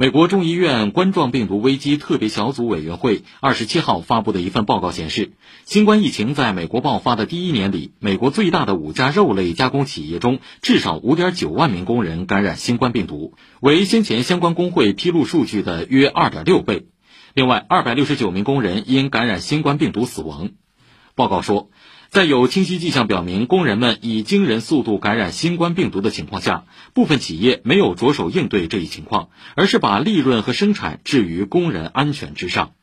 美国众议院冠状病毒危机特别小组委员会二十七号发布的一份报告显示，新冠疫情在美国爆发的第一年里，美国最大的五家肉类加工企业中，至少五点九万名工人感染新冠病毒，为先前相关工会披露数据的约二点六倍。另外，二百六十九名工人因感染新冠病毒死亡。报告说。在有清晰迹象表明工人们以惊人速度感染新冠病毒的情况下，部分企业没有着手应对这一情况，而是把利润和生产置于工人安全之上。